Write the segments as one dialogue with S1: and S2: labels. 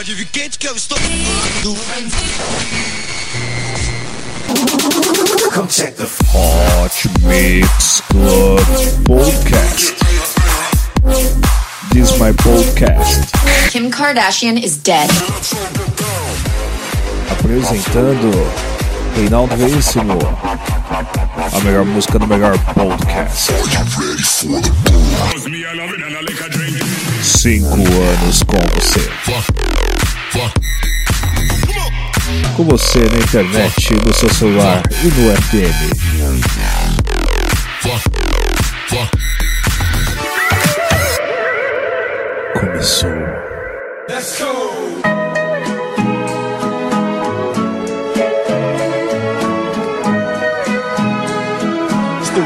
S1: Pode vir quente que eu estou.
S2: Come check the Hot Mix Club Podcast. This is my podcast.
S3: Kim Kardashian is dead.
S2: Apresentando Reinaldo Veríssimo. A melhor música do melhor podcast. 5 anos com você. Com você na internet, no seu celular e no FM. Começou.
S4: Let's go! It's the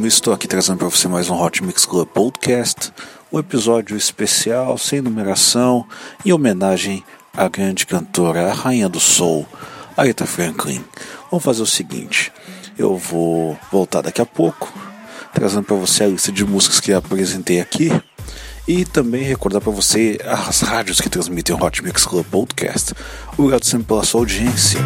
S5: estou aqui trazendo para você mais um Hot Mix Club Podcast, um episódio especial, sem numeração, em homenagem à grande cantora, a rainha do soul, Aretha Franklin. Vamos fazer o seguinte, eu vou voltar daqui a pouco, trazendo para você a lista de músicas que apresentei aqui, e também recordar para você as rádios que transmitem o Hot Mix Club Podcast. Obrigado sempre pela sua audiência.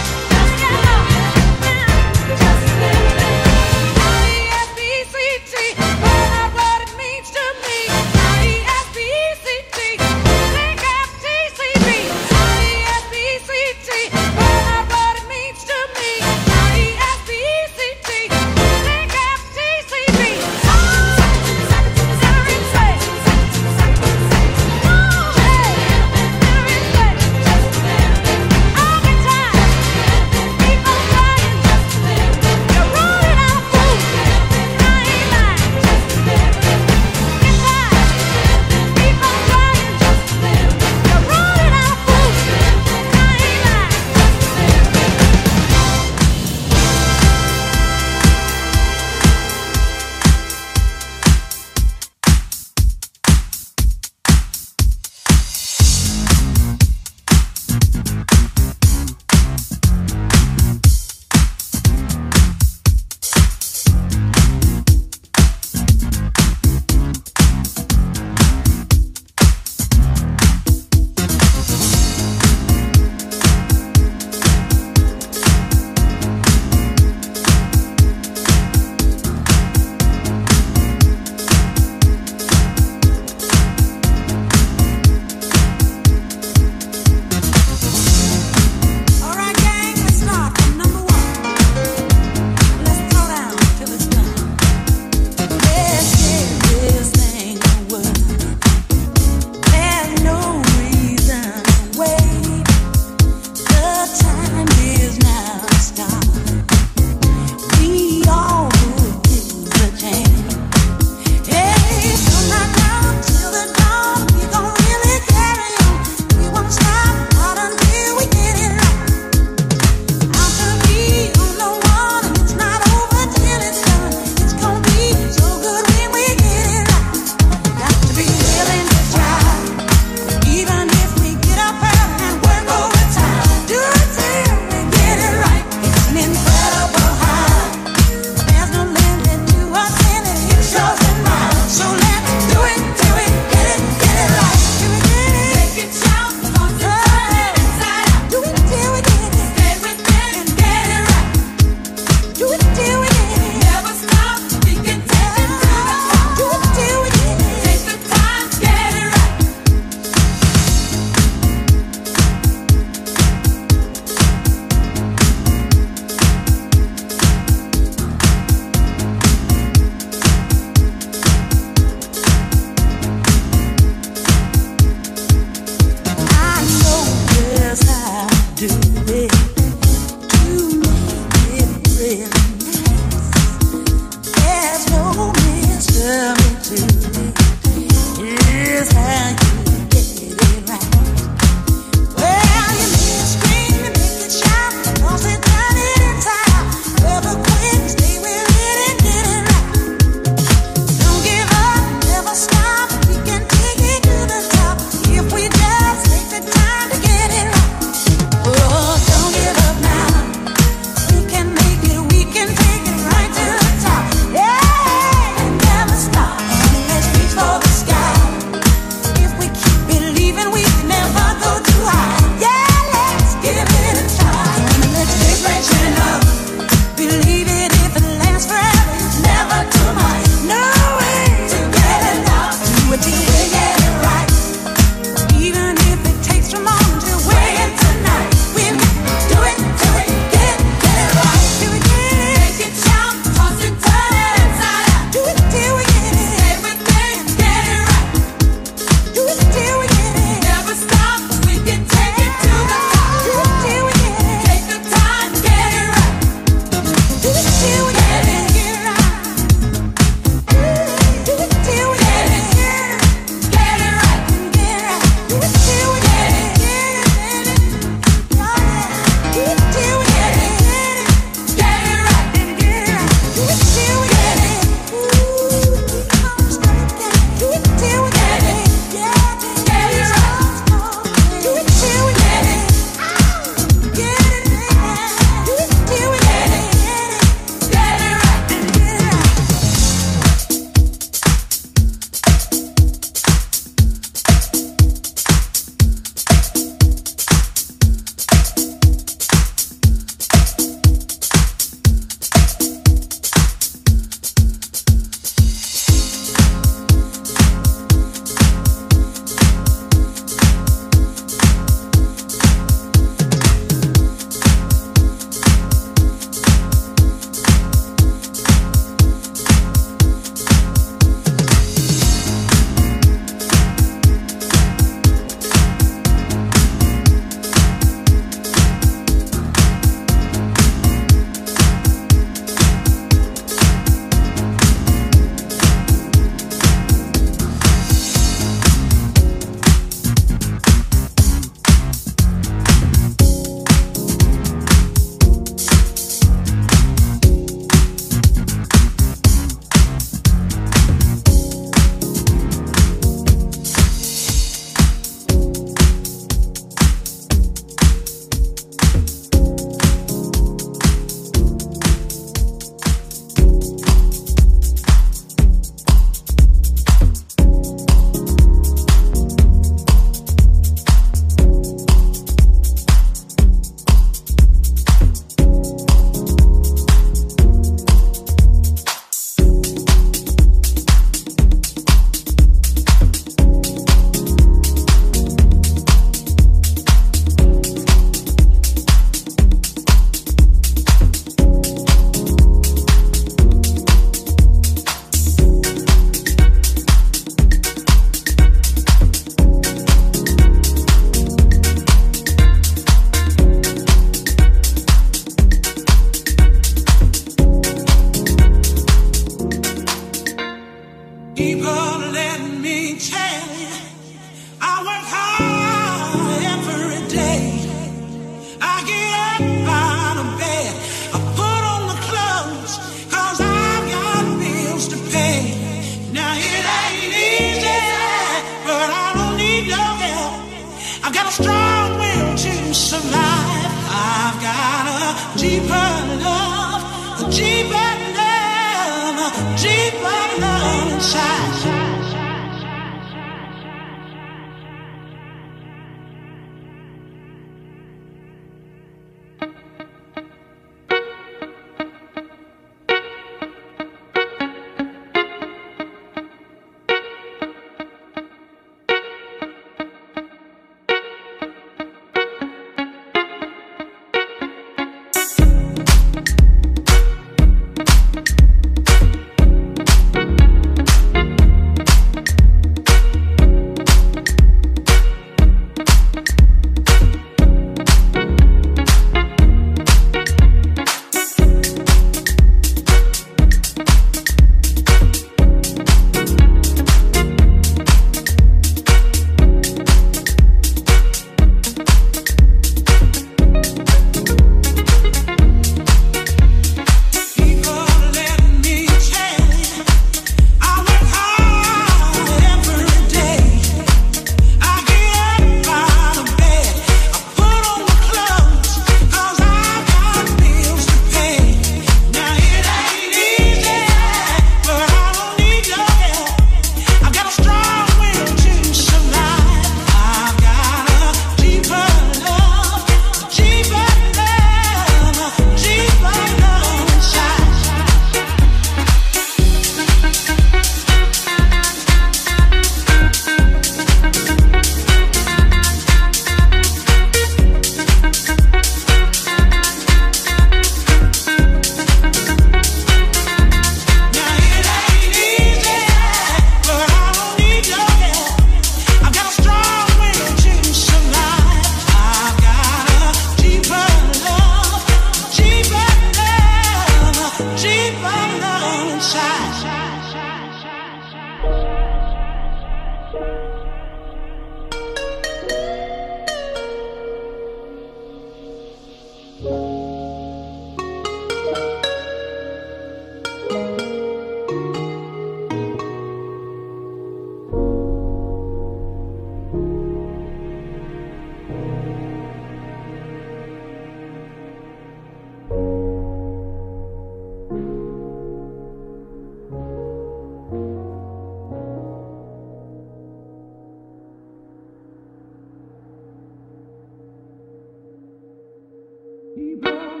S4: He brought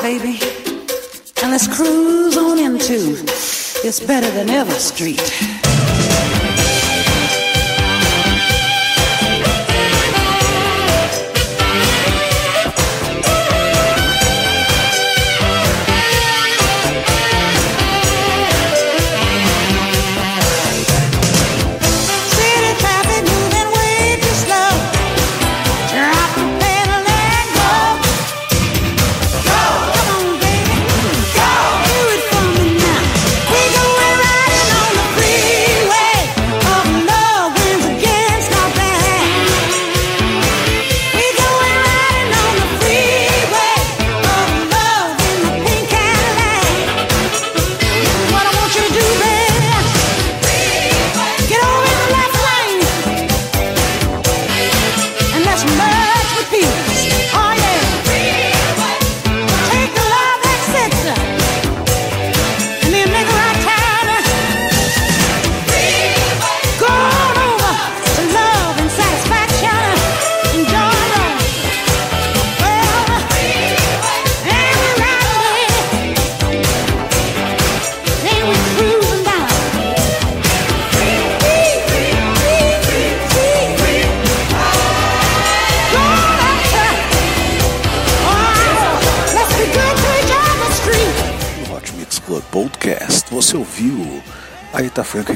S4: Baby, and let's cruise on into It's Better Than Ever Street.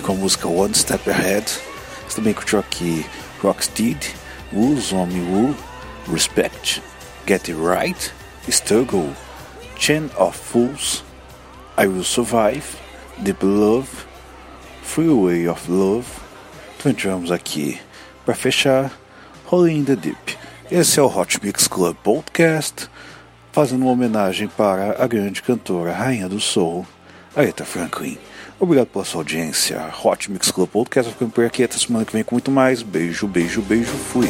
S5: Com a música One Step Ahead. Você também curtiu aqui Rocksteady, Woos on Me Woo, Respect, Get It Right, Struggle, Chain of Fools, I Will Survive, Deep Love, Freeway of Love. Então entramos aqui para fechar Rolling in the Deep. Esse é o Hot Mix Club Podcast, fazendo uma homenagem para a grande cantora, rainha do soul, Aretha Franklin. Obrigado pela sua audiência. Hot Mix Club Podcast ficando por aqui até semana que vem com muito mais. Beijo, beijo, beijo. Fui.